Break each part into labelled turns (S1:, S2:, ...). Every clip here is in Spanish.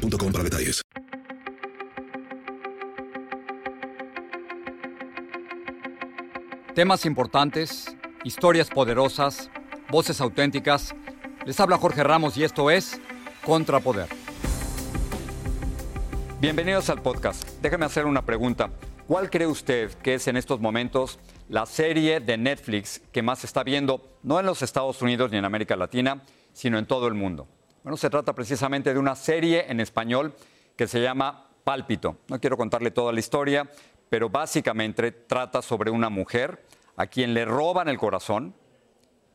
S1: boostmobile.com para detalles.
S2: Temas importantes, historias poderosas, voces auténticas. Les habla Jorge Ramos y esto es Contrapoder. Bienvenidos al podcast. Déjame hacer una pregunta. ¿Cuál cree usted que es en estos momentos la serie de Netflix que más se está viendo, no en los Estados Unidos ni en América Latina, sino en todo el mundo? Bueno, se trata precisamente de una serie en español que se llama Pálpito. No quiero contarle toda la historia, pero básicamente trata sobre una mujer a quien le roban el corazón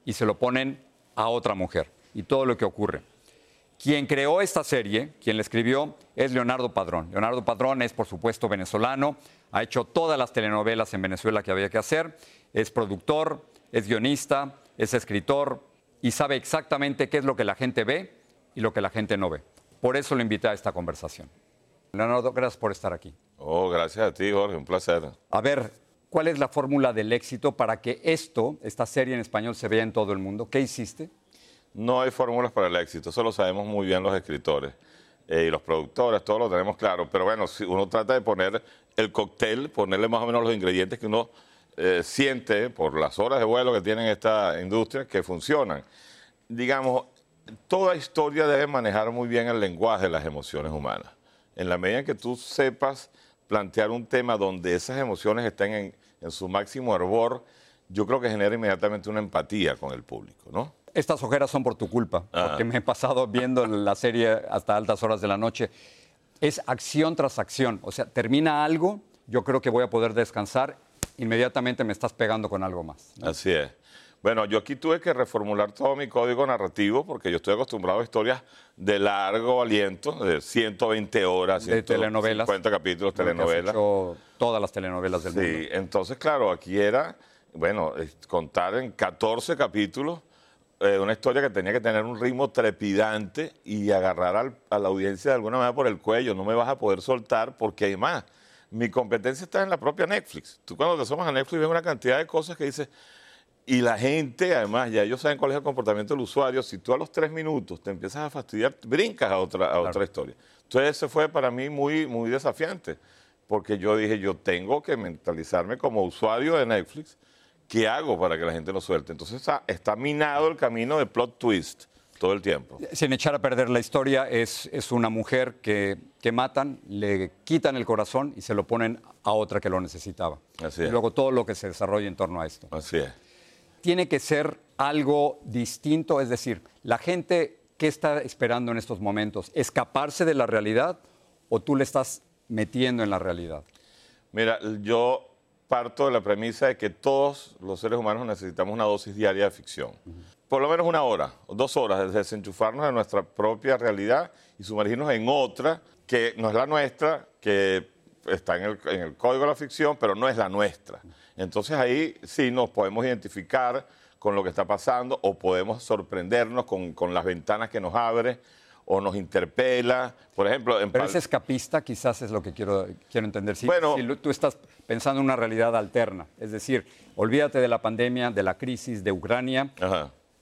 S2: y se lo ponen a otra mujer y todo lo que ocurre. Quien creó esta serie, quien la escribió, es Leonardo Padrón. Leonardo Padrón es, por supuesto, venezolano, ha hecho todas las telenovelas en Venezuela que había que hacer, es productor, es guionista, es escritor y sabe exactamente qué es lo que la gente ve y lo que la gente no ve. Por eso lo invité a esta conversación. Leonardo, gracias por estar aquí.
S3: Oh, gracias a ti, Jorge, un placer.
S2: A ver, ¿cuál es la fórmula del éxito para que esto, esta serie en español, se vea en todo el mundo? ¿Qué hiciste?
S3: No hay fórmulas para el éxito, eso lo sabemos muy bien los escritores eh, y los productores, todos lo tenemos claro. Pero bueno, si uno trata de poner el cóctel, ponerle más o menos los ingredientes que uno eh, siente por las horas de vuelo que tiene esta industria que funcionan. Digamos, toda historia debe manejar muy bien el lenguaje de las emociones humanas. En la medida en que tú sepas plantear un tema donde esas emociones estén en, su máximo hervor, yo creo que genera inmediatamente una empatía con el público, ¿no?
S2: Estas ojeras son por tu culpa, porque me he pasado viendo la serie hasta altas horas de la noche. Es acción tras acción, o sea, termina algo, yo creo que voy a poder descansar, inmediatamente me estás pegando con algo más.
S3: Así es. Bueno, yo aquí tuve que reformular todo mi código narrativo porque yo estoy acostumbrado a historias de largo aliento, de 120 horas,
S2: de telenovelas.
S3: 50 capítulos, telenovelas.
S2: todas las telenovelas del mundo.
S3: Sí, entonces, claro, aquí era, bueno, contar en 14 capítulos eh, una historia que tenía que tener un ritmo trepidante y agarrar a la audiencia de alguna manera por el cuello. No me vas a poder soltar porque hay más. Mi competencia está en la propia Netflix. Tú cuando te asomas a Netflix ves una cantidad de cosas que dices y la gente, además, ya ellos saben cuál es el comportamiento del usuario. Si tú a los tres minutos te empiezas a fastidiar, brincas a otra, a otra historia. Entonces, eso fue para mí muy, muy desafiante, porque yo dije, yo tengo que mentalizarme como usuario de Netflix, ¿qué hago para que la gente lo suelte? Entonces, está, está minado el camino de plot twist todo el tiempo.
S2: Sin echar a perder la historia, es, es una mujer que, que, matan, le quitan el corazón y se lo ponen a otra que lo necesitaba.
S3: Así es.
S2: Y luego todo lo que se desarrolla en torno a esto.
S3: Así es
S2: tiene que ser algo distinto, es decir, la gente, ¿qué está esperando en estos momentos? ¿Escaparse de la realidad o tú le estás metiendo en la realidad?
S3: Mira, yo parto de la premisa de que todos los seres humanos necesitamos una dosis diaria de ficción. Por lo menos una hora, dos horas, de desenchufarnos de nuestra propia realidad y sumergirnos en otra que no es la nuestra, que está en el, en el código de la ficción, pero no es la nuestra. Entonces ahí sí nos podemos identificar con lo que está pasando o podemos sorprendernos con, las ventanas que nos abre o nos interpela. Por ejemplo,
S2: en Pero ese escapista quizás es lo que quiero, quiero entender. Si, bueno, si tú estás pensando en una realidad alterna, es decir, olvídate de la pandemia, de la crisis de Ucrania.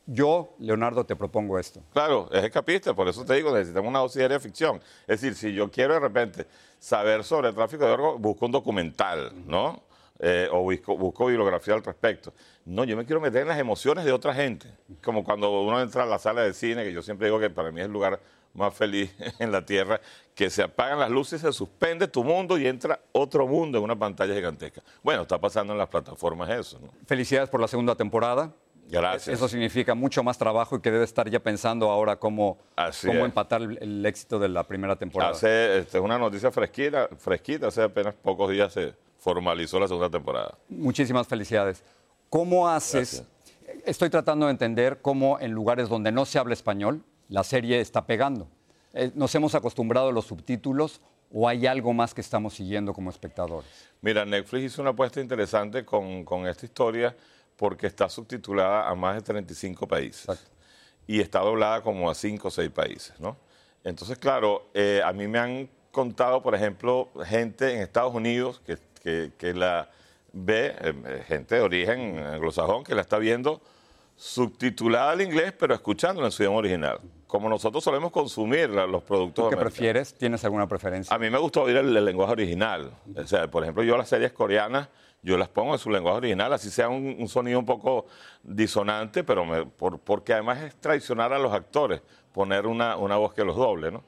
S2: Yo, Leonardo, te propongo esto.
S3: Claro, es escapista, por eso te digo, necesitamos una dosis de ficción. Es decir, si yo quiero de repente saber sobre el tráfico de órganos, busco un documental, ¿no? Eh, o busco, bibliografía al respecto. No, yo me quiero meter en las emociones de otra gente. Como cuando uno entra a la sala de cine, que yo siempre digo que para mí es el lugar más feliz en la tierra, que se apagan las luces, se suspende tu mundo y entra otro mundo en una pantalla gigantesca. Bueno, está pasando en las plataformas eso.
S2: Felicidades por la segunda temporada.
S3: Gracias.
S2: Eso significa mucho más trabajo y que debe estar ya pensando ahora cómo, cómo empatar el, éxito de la primera temporada.
S3: Hace, este, es una noticia fresquita, fresquita, hace apenas pocos días se formalizó la segunda temporada.
S2: Muchísimas felicidades. ¿Cómo haces? Estoy tratando de entender cómo en lugares donde no se habla español, la serie está pegando. Eh, ¿Nos hemos acostumbrado a los subtítulos o hay algo más que estamos siguiendo como espectadores?
S3: Mira, Netflix hizo una apuesta interesante con, con esta historia porque está subtitulada a más de 35 países. Exacto. Y está doblada como a 5 o 6 países, ¿no? Entonces, claro, eh, a mí me han contado, por ejemplo, gente en Estados Unidos que, que, que la ve, eh, gente de origen anglosajón, que la está viendo subtitulada al inglés, pero escuchándola en su idioma original. Como nosotros solemos consumir los productos.
S2: ¿Qué prefieres? ¿Tienes alguna preferencia?
S3: A mí me gusta oír el, lenguaje original. O sea, por ejemplo, yo las series coreanas, yo las pongo en su lenguaje original, así sea un, sonido un poco disonante, pero porque además es traicionar a los actores, poner una, una voz que los doble, ¿no?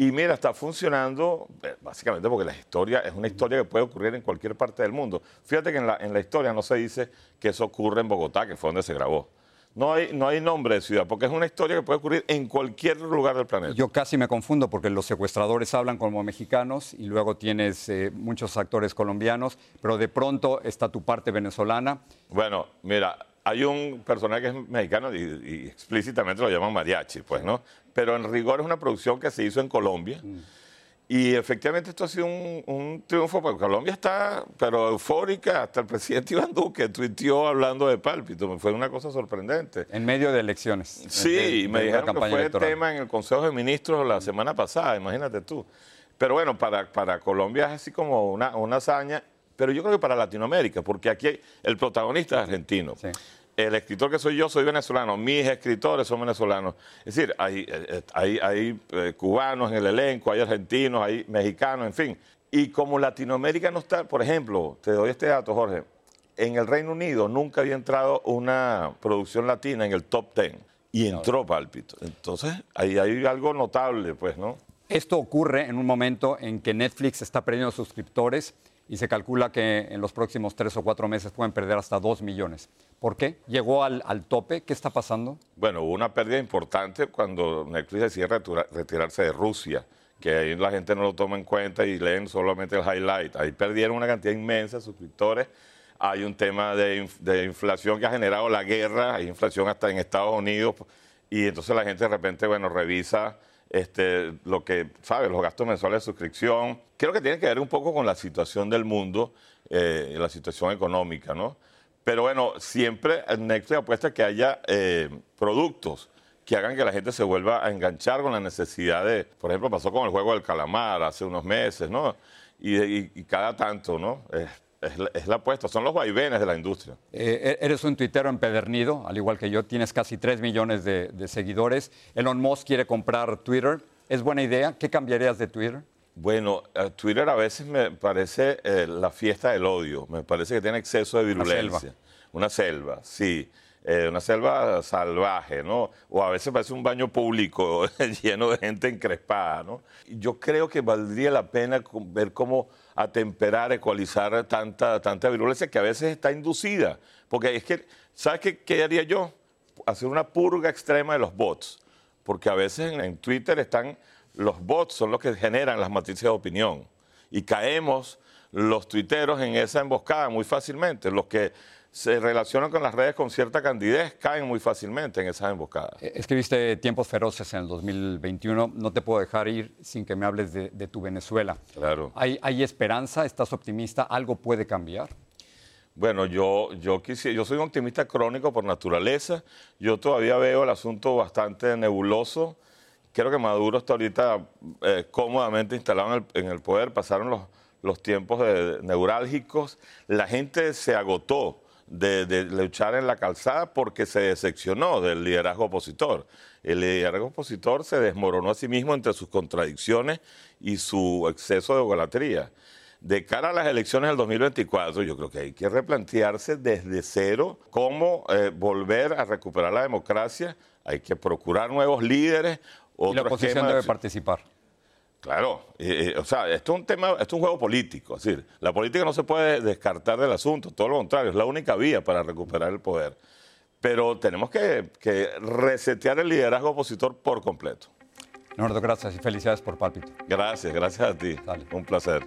S3: Y mira, está funcionando eh, básicamente porque la historia es una historia que puede ocurrir en cualquier parte del mundo. Fíjate que en la, en la historia no se dice que eso ocurre en Bogotá, que fue donde se grabó. No hay, no hay nombre de ciudad, porque es una historia que puede ocurrir en cualquier lugar del planeta.
S2: Yo casi me confundo porque los secuestradores hablan como mexicanos y luego tienes eh, muchos actores colombianos, pero de pronto está tu parte venezolana.
S3: Bueno, mira, hay un personaje que es mexicano y, explícitamente lo llaman mariachi, pues, ¿no? Pero en rigor es una producción que se hizo en Colombia. Mm. Y efectivamente esto ha sido un, triunfo porque Colombia está, pero eufórica, hasta el presidente Iván Duque tuiteó hablando de pálpito, fue una cosa sorprendente.
S2: En medio de elecciones.
S3: Sí, me dijeron que fue el tema en el Consejo de Ministros la semana pasada, imagínate tú. Pero bueno, para, para Colombia es así como una, una hazaña, pero yo creo que para Latinoamérica, porque aquí el protagonista es argentino. Sí el escritor que soy yo soy venezolano, mis escritores son venezolanos. Es decir, hay, eh, hay, hay eh, cubanos en el elenco, hay argentinos, hay mexicanos, en fin. Y como Latinoamérica no está, por ejemplo, te doy este dato, Jorge, en el Reino Unido nunca había entrado una producción latina en el top ten y entró Pálpito. Entonces, ahí hay algo notable, pues, ¿no?
S2: Esto ocurre en un momento en que Netflix está perdiendo suscriptores y se calcula que en los próximos tres o cuatro meses pueden perder hasta dos millones. ¿Por qué? ¿Llegó al, tope? ¿Qué está pasando?
S3: Bueno, hubo una pérdida importante cuando Netflix decide retirarse de Rusia, que ahí la gente no lo toma en cuenta y leen solamente el highlight. Ahí perdieron una cantidad inmensa de suscriptores. Hay un tema de, de inflación que ha generado la guerra, hay inflación hasta en Estados Unidos, y entonces la gente de repente, bueno, revisa este, lo que, ¿sabes? Los gastos mensuales de suscripción. Creo que tiene que ver un poco con la situación del mundo, eh, la situación económica, ¿no? Pero bueno, siempre Netflix apuesta que haya eh, productos que hagan que la gente se vuelva a enganchar con la necesidad de, por ejemplo, pasó con el juego del calamar hace unos meses, ¿no? Y, cada tanto, ¿no? Es, la, apuesta, son los vaivenes de la industria.
S2: Eh, eres un tuitero empedernido, al igual que yo, tienes casi 3 millones de, seguidores. Elon Musk quiere comprar Twitter. ¿Es buena idea? ¿Qué cambiarías de Twitter?
S3: Bueno, eh, Twitter a veces me parece eh, la fiesta del odio, me parece que tiene exceso de virulencia. Una selva, una selva sí. Una selva salvaje, ¿no? O a veces parece un baño público lleno de gente encrespada, ¿no? Yo creo que valdría la pena ver cómo atemperar, ecualizar tanta, tanta virulencia que a veces está inducida. Porque es que, ¿sabes qué, haría yo? Hacer una purga extrema de los bots. Porque a veces en, Twitter están los bots, son los que generan las matrices de opinión. Y caemos los tuiteros en esa emboscada muy fácilmente. Los que se relacionan con las redes con cierta candidez caen muy fácilmente en esas emboscadas.
S2: Eh, Escribiste Tiempos Feroces en el 2021. No te puedo dejar ir sin que me hables de, tu Venezuela.
S3: Claro.
S2: ¿Hay, ¿Hay, esperanza? ¿Estás optimista? ¿Algo puede cambiar?
S3: Bueno, yo, yo, quisiera, yo soy un optimista crónico por naturaleza. Yo todavía veo el asunto bastante nebuloso. Creo que Maduro está ahorita eh, cómodamente instalado en el, en el, poder. Pasaron los, los tiempos de, neurálgicos. La gente se agotó de, luchar en la calzada porque se decepcionó del liderazgo opositor. El liderazgo opositor se desmoronó a sí mismo entre sus contradicciones y su exceso de egolatría. De cara a las elecciones del 2024, yo creo que hay que replantearse desde cero cómo eh, volver a recuperar la democracia. Hay que procurar nuevos líderes.
S2: Y la oposición debe participar.
S3: Claro, o sea, esto es un tema, esto es un juego político, es decir, la política no se puede descartar del asunto, todo lo contrario, es la única vía para recuperar el poder. Pero tenemos que, resetear el liderazgo opositor por completo.
S2: Leonardo, gracias y felicidades por Pálpito.
S3: Gracias, gracias a ti. Un placer.